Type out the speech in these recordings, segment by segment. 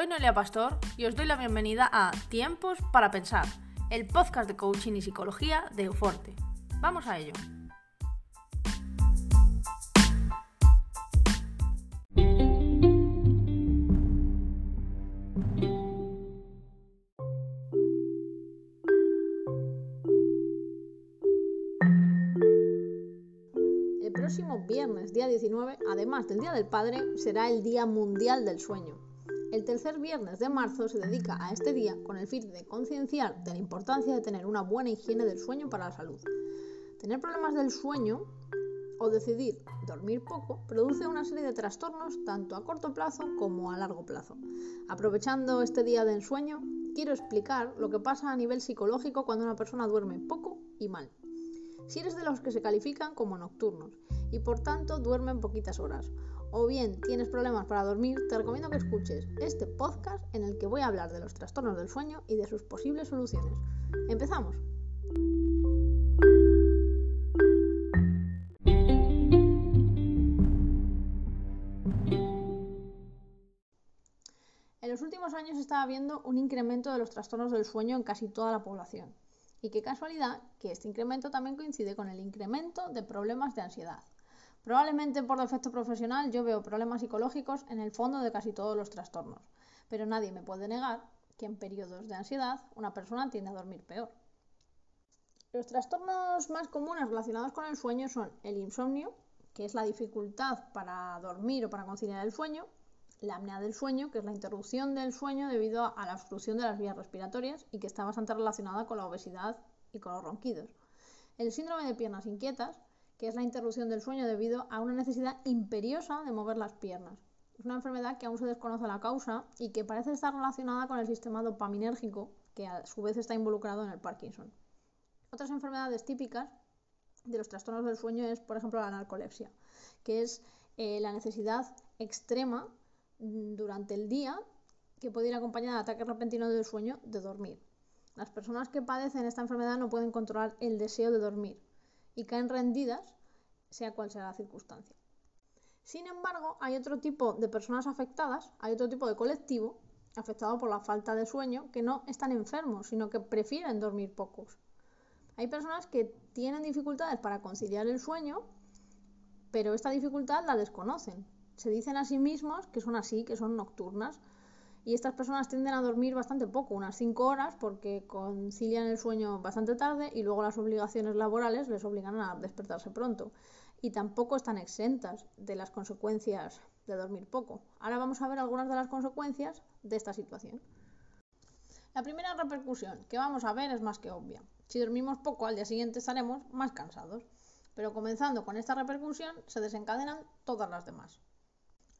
Soy Noelia Pastor y os doy la bienvenida a Tiempos para Pensar, el podcast de coaching y psicología de Euforte. Vamos a ello. El próximo viernes, día 19, además del Día del Padre, será el Día Mundial del Sueño. El tercer viernes de marzo se dedica a este día con el fin de concienciar de la importancia de tener una buena higiene del sueño para la salud. Tener problemas del sueño o decidir dormir poco produce una serie de trastornos tanto a corto plazo como a largo plazo. Aprovechando este día de ensueño, quiero explicar lo que pasa a nivel psicológico cuando una persona duerme poco y mal. Si eres de los que se califican como nocturnos y por tanto duermen poquitas horas, o bien tienes problemas para dormir, te recomiendo que escuches este podcast en el que voy a hablar de los trastornos del sueño y de sus posibles soluciones. ¡Empezamos! En los últimos años estaba viendo un incremento de los trastornos del sueño en casi toda la población. Y qué casualidad que este incremento también coincide con el incremento de problemas de ansiedad. Probablemente por defecto profesional yo veo problemas psicológicos en el fondo de casi todos los trastornos, pero nadie me puede negar que en periodos de ansiedad una persona tiende a dormir peor. Los trastornos más comunes relacionados con el sueño son el insomnio, que es la dificultad para dormir o para conciliar el sueño, la apnea del sueño, que es la interrupción del sueño debido a la obstrucción de las vías respiratorias y que está bastante relacionada con la obesidad y con los ronquidos. El síndrome de piernas inquietas, que es la interrupción del sueño debido a una necesidad imperiosa de mover las piernas. Es una enfermedad que aún se desconoce la causa y que parece estar relacionada con el sistema dopaminérgico, que a su vez está involucrado en el Parkinson. Otras enfermedades típicas de los trastornos del sueño es, por ejemplo, la narcolepsia, que es eh, la necesidad extrema mm, durante el día que puede ir acompañada de ataques repentinos del sueño de dormir. Las personas que padecen esta enfermedad no pueden controlar el deseo de dormir, y caen rendidas, sea cual sea la circunstancia. Sin embargo, hay otro tipo de personas afectadas, hay otro tipo de colectivo afectado por la falta de sueño que no están enfermos, sino que prefieren dormir pocos. Hay personas que tienen dificultades para conciliar el sueño, pero esta dificultad la desconocen. Se dicen a sí mismos que son así, que son nocturnas, y estas personas tienden a dormir bastante poco, unas 5 horas, porque concilian el sueño bastante tarde y luego las obligaciones laborales les obligan a despertarse pronto. Y tampoco están exentas de las consecuencias de dormir poco. Ahora vamos a ver algunas de las consecuencias de esta situación. La primera repercusión que vamos a ver es más que obvia. Si dormimos poco, al día siguiente estaremos más cansados. Pero comenzando con esta repercusión, se desencadenan todas las demás.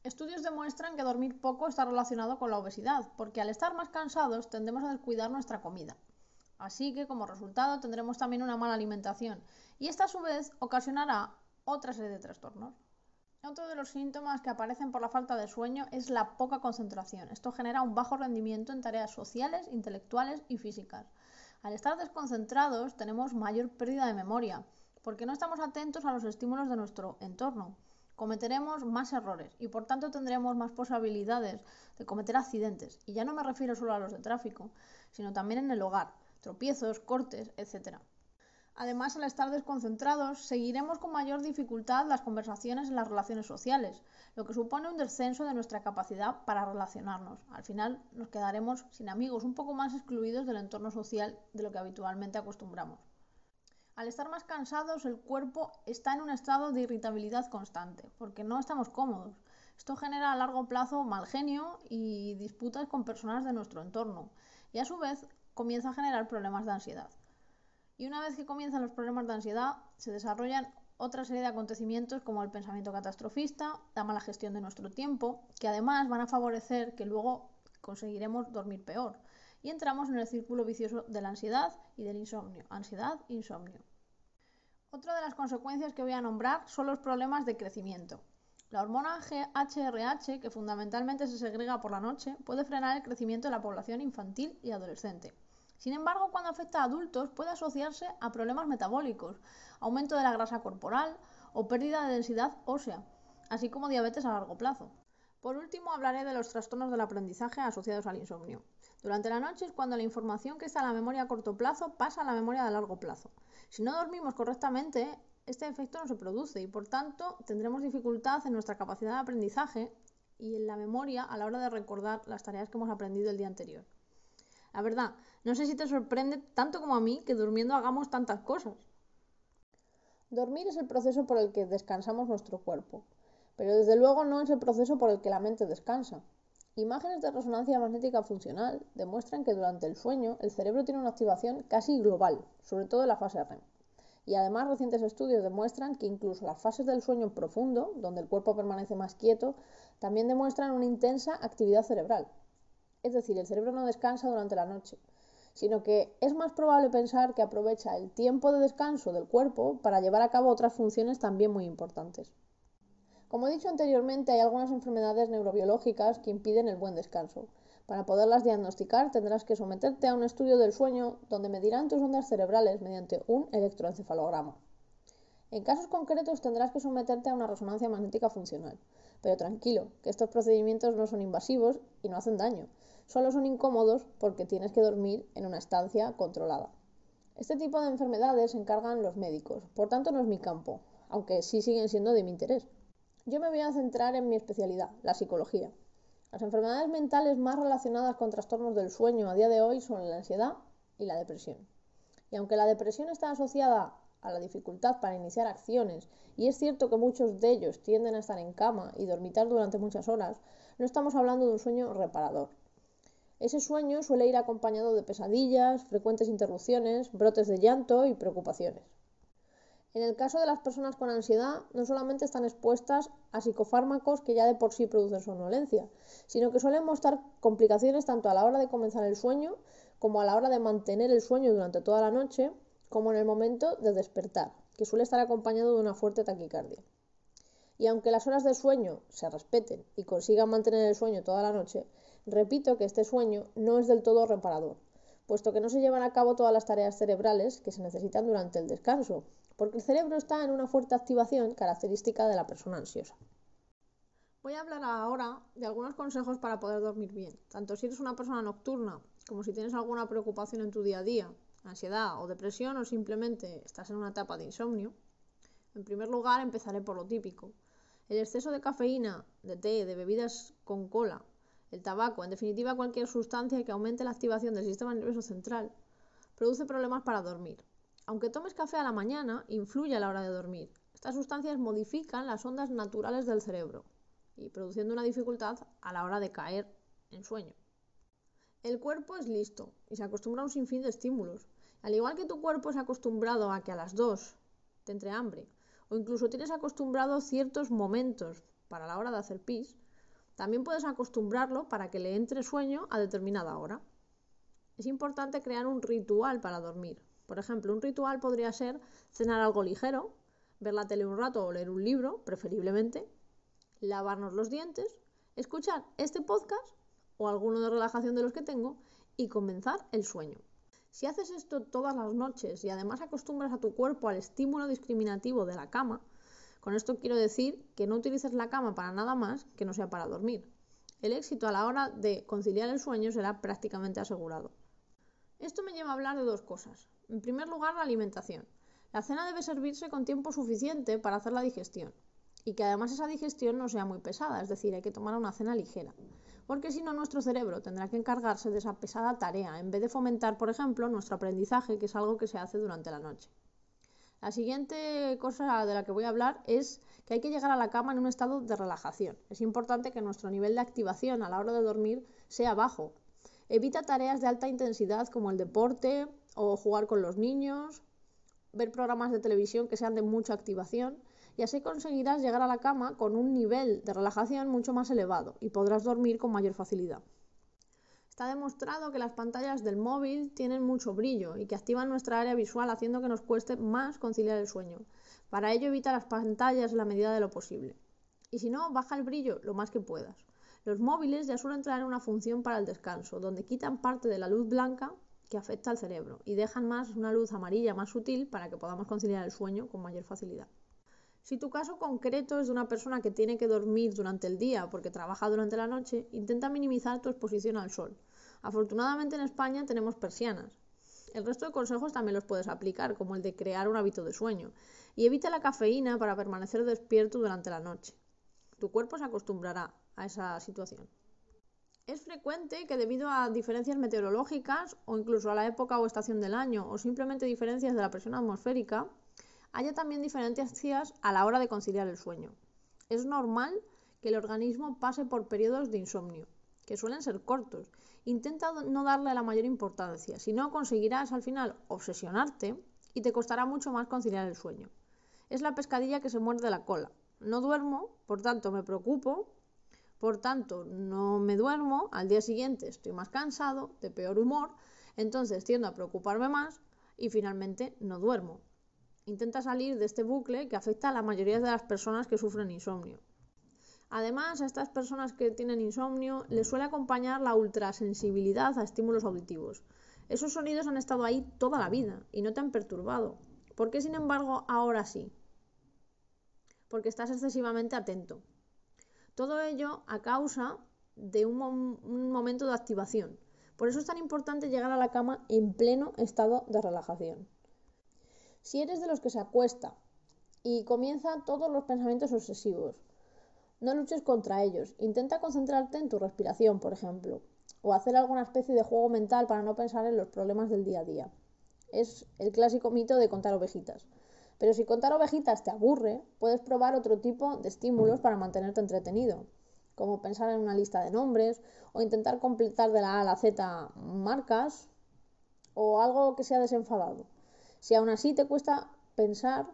Estudios demuestran que dormir poco está relacionado con la obesidad, porque al estar más cansados tendemos a descuidar nuestra comida. Así que como resultado tendremos también una mala alimentación y esta a su vez ocasionará otra serie de trastornos. Otro de los síntomas que aparecen por la falta de sueño es la poca concentración. Esto genera un bajo rendimiento en tareas sociales, intelectuales y físicas. Al estar desconcentrados tenemos mayor pérdida de memoria, porque no estamos atentos a los estímulos de nuestro entorno cometeremos más errores y por tanto tendremos más posibilidades de cometer accidentes. Y ya no me refiero solo a los de tráfico, sino también en el hogar, tropiezos, cortes, etc. Además, al estar desconcentrados, seguiremos con mayor dificultad las conversaciones en las relaciones sociales, lo que supone un descenso de nuestra capacidad para relacionarnos. Al final nos quedaremos sin amigos, un poco más excluidos del entorno social de lo que habitualmente acostumbramos. Al estar más cansados, el cuerpo está en un estado de irritabilidad constante, porque no estamos cómodos. Esto genera a largo plazo mal genio y disputas con personas de nuestro entorno, y a su vez comienza a generar problemas de ansiedad. Y una vez que comienzan los problemas de ansiedad, se desarrollan otra serie de acontecimientos como el pensamiento catastrofista, la mala gestión de nuestro tiempo, que además van a favorecer que luego conseguiremos dormir peor y entramos en el círculo vicioso de la ansiedad y del insomnio. Ansiedad, insomnio. Otra de las consecuencias que voy a nombrar son los problemas de crecimiento. La hormona GHRH, que fundamentalmente se segrega por la noche, puede frenar el crecimiento de la población infantil y adolescente. Sin embargo, cuando afecta a adultos puede asociarse a problemas metabólicos, aumento de la grasa corporal o pérdida de densidad ósea, así como diabetes a largo plazo. Por último, hablaré de los trastornos del aprendizaje asociados al insomnio. Durante la noche es cuando la información que está en la memoria a corto plazo pasa a la memoria de largo plazo. Si no dormimos correctamente, este efecto no se produce y por tanto tendremos dificultad en nuestra capacidad de aprendizaje y en la memoria a la hora de recordar las tareas que hemos aprendido el día anterior. La verdad, no sé si te sorprende tanto como a mí que durmiendo hagamos tantas cosas. Dormir es el proceso por el que descansamos nuestro cuerpo, pero desde luego no es el proceso por el que la mente descansa. Imágenes de resonancia magnética funcional demuestran que durante el sueño el cerebro tiene una activación casi global, sobre todo en la fase REM. Y además recientes estudios demuestran que incluso las fases del sueño profundo, donde el cuerpo permanece más quieto, también demuestran una intensa actividad cerebral. Es decir, el cerebro no descansa durante la noche, sino que es más probable pensar que aprovecha el tiempo de descanso del cuerpo para llevar a cabo otras funciones también muy importantes. Como he dicho anteriormente, hay algunas enfermedades neurobiológicas que impiden el buen descanso. Para poderlas diagnosticar tendrás que someterte a un estudio del sueño donde medirán tus ondas cerebrales mediante un electroencefalograma. En casos concretos tendrás que someterte a una resonancia magnética funcional. Pero tranquilo, que estos procedimientos no son invasivos y no hacen daño. Solo son incómodos porque tienes que dormir en una estancia controlada. Este tipo de enfermedades se encargan los médicos, por tanto no es mi campo, aunque sí siguen siendo de mi interés. Yo me voy a centrar en mi especialidad, la psicología. Las enfermedades mentales más relacionadas con trastornos del sueño a día de hoy son la ansiedad y la depresión. Y aunque la depresión está asociada a la dificultad para iniciar acciones, y es cierto que muchos de ellos tienden a estar en cama y dormitar durante muchas horas, no estamos hablando de un sueño reparador. Ese sueño suele ir acompañado de pesadillas, frecuentes interrupciones, brotes de llanto y preocupaciones. En el caso de las personas con ansiedad, no solamente están expuestas a psicofármacos que ya de por sí producen somnolencia, sino que suelen mostrar complicaciones tanto a la hora de comenzar el sueño como a la hora de mantener el sueño durante toda la noche, como en el momento de despertar, que suele estar acompañado de una fuerte taquicardia. Y aunque las horas de sueño se respeten y consigan mantener el sueño toda la noche, repito que este sueño no es del todo reparador, puesto que no se llevan a cabo todas las tareas cerebrales que se necesitan durante el descanso, porque el cerebro está en una fuerte activación característica de la persona ansiosa. Voy a hablar ahora de algunos consejos para poder dormir bien, tanto si eres una persona nocturna como si tienes alguna preocupación en tu día a día, ansiedad o depresión o simplemente estás en una etapa de insomnio. En primer lugar, empezaré por lo típico. El exceso de cafeína, de té, de bebidas con cola, el tabaco, en definitiva cualquier sustancia que aumente la activación del sistema nervioso central, produce problemas para dormir. Aunque tomes café a la mañana, influye a la hora de dormir. Estas sustancias modifican las ondas naturales del cerebro y produciendo una dificultad a la hora de caer en sueño. El cuerpo es listo y se acostumbra a un sinfín de estímulos. Al igual que tu cuerpo es acostumbrado a que a las 2 te entre hambre o incluso tienes acostumbrado ciertos momentos para la hora de hacer pis, también puedes acostumbrarlo para que le entre sueño a determinada hora. Es importante crear un ritual para dormir, por ejemplo, un ritual podría ser cenar algo ligero, ver la tele un rato o leer un libro, preferiblemente, lavarnos los dientes, escuchar este podcast o alguno de relajación de los que tengo y comenzar el sueño. Si haces esto todas las noches y además acostumbras a tu cuerpo al estímulo discriminativo de la cama, con esto quiero decir que no utilices la cama para nada más que no sea para dormir. El éxito a la hora de conciliar el sueño será prácticamente asegurado. Esto me lleva a hablar de dos cosas. En primer lugar, la alimentación. La cena debe servirse con tiempo suficiente para hacer la digestión y que además esa digestión no sea muy pesada, es decir, hay que tomar una cena ligera, porque si no nuestro cerebro tendrá que encargarse de esa pesada tarea en vez de fomentar, por ejemplo, nuestro aprendizaje, que es algo que se hace durante la noche. La siguiente cosa de la que voy a hablar es que hay que llegar a la cama en un estado de relajación. Es importante que nuestro nivel de activación a la hora de dormir sea bajo. Evita tareas de alta intensidad como el deporte, o jugar con los niños, ver programas de televisión que sean de mucha activación y así conseguirás llegar a la cama con un nivel de relajación mucho más elevado y podrás dormir con mayor facilidad. Está demostrado que las pantallas del móvil tienen mucho brillo y que activan nuestra área visual haciendo que nos cueste más conciliar el sueño. Para ello evita las pantallas en la medida de lo posible. Y si no, baja el brillo lo más que puedas. Los móviles ya suelen traer una función para el descanso, donde quitan parte de la luz blanca que afecta al cerebro y dejan más una luz amarilla más sutil para que podamos conciliar el sueño con mayor facilidad. Si tu caso concreto es de una persona que tiene que dormir durante el día porque trabaja durante la noche, intenta minimizar tu exposición al sol. Afortunadamente en España tenemos persianas. El resto de consejos también los puedes aplicar, como el de crear un hábito de sueño. Y evita la cafeína para permanecer despierto durante la noche. Tu cuerpo se acostumbrará a esa situación. Es frecuente que debido a diferencias meteorológicas o incluso a la época o estación del año o simplemente diferencias de la presión atmosférica, haya también diferencias a la hora de conciliar el sueño. Es normal que el organismo pase por periodos de insomnio, que suelen ser cortos. Intenta no darle la mayor importancia, si no conseguirás al final obsesionarte y te costará mucho más conciliar el sueño. Es la pescadilla que se muerde la cola. No duermo, por tanto me preocupo, por tanto no me duermo, al día siguiente estoy más cansado, de peor humor, entonces tiendo a preocuparme más y finalmente no duermo. Intenta salir de este bucle que afecta a la mayoría de las personas que sufren insomnio. Además, a estas personas que tienen insomnio les suele acompañar la ultrasensibilidad a estímulos auditivos. Esos sonidos han estado ahí toda la vida y no te han perturbado. ¿Por qué, sin embargo, ahora sí? Porque estás excesivamente atento. Todo ello a causa de un, momento de activación. Por eso es tan importante llegar a la cama en pleno estado de relajación. Si eres de los que se acuesta y comienza todos los pensamientos obsesivos, no luches contra ellos. Intenta concentrarte en tu respiración, por ejemplo, o hacer alguna especie de juego mental para no pensar en los problemas del día a día. Es el clásico mito de contar ovejitas. Pero si contar ovejitas te aburre, puedes probar otro tipo de estímulos para mantenerte entretenido, como pensar en una lista de nombres o intentar completar de la A a la Z marcas o algo que sea desenfadado. Si aún así te cuesta pensar,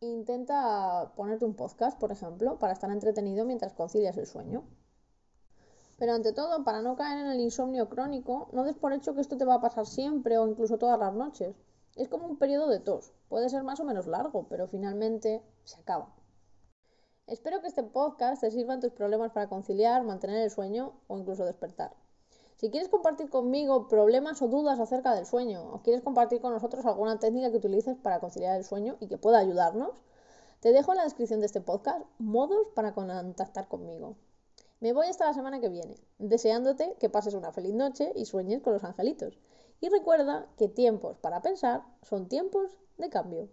intenta ponerte un podcast, por ejemplo, para estar entretenido mientras concilias el sueño. Pero ante todo, para no caer en el insomnio crónico, no des por hecho que esto te va a pasar siempre o incluso todas las noches. Es como un periodo de tos. Puede ser más o menos largo, pero finalmente se acaba. Espero que este podcast te sirva en tus problemas para conciliar, mantener el sueño o incluso despertar. Si quieres compartir conmigo problemas o dudas acerca del sueño, o quieres compartir con nosotros alguna técnica que utilices para conciliar el sueño y que pueda ayudarnos, te dejo en la descripción de este podcast modos para contactar conmigo. Me voy hasta la semana que viene, deseándote que pases una feliz noche y sueñes con los angelitos. Y recuerda que tiempos para pensar son tiempos de cambio.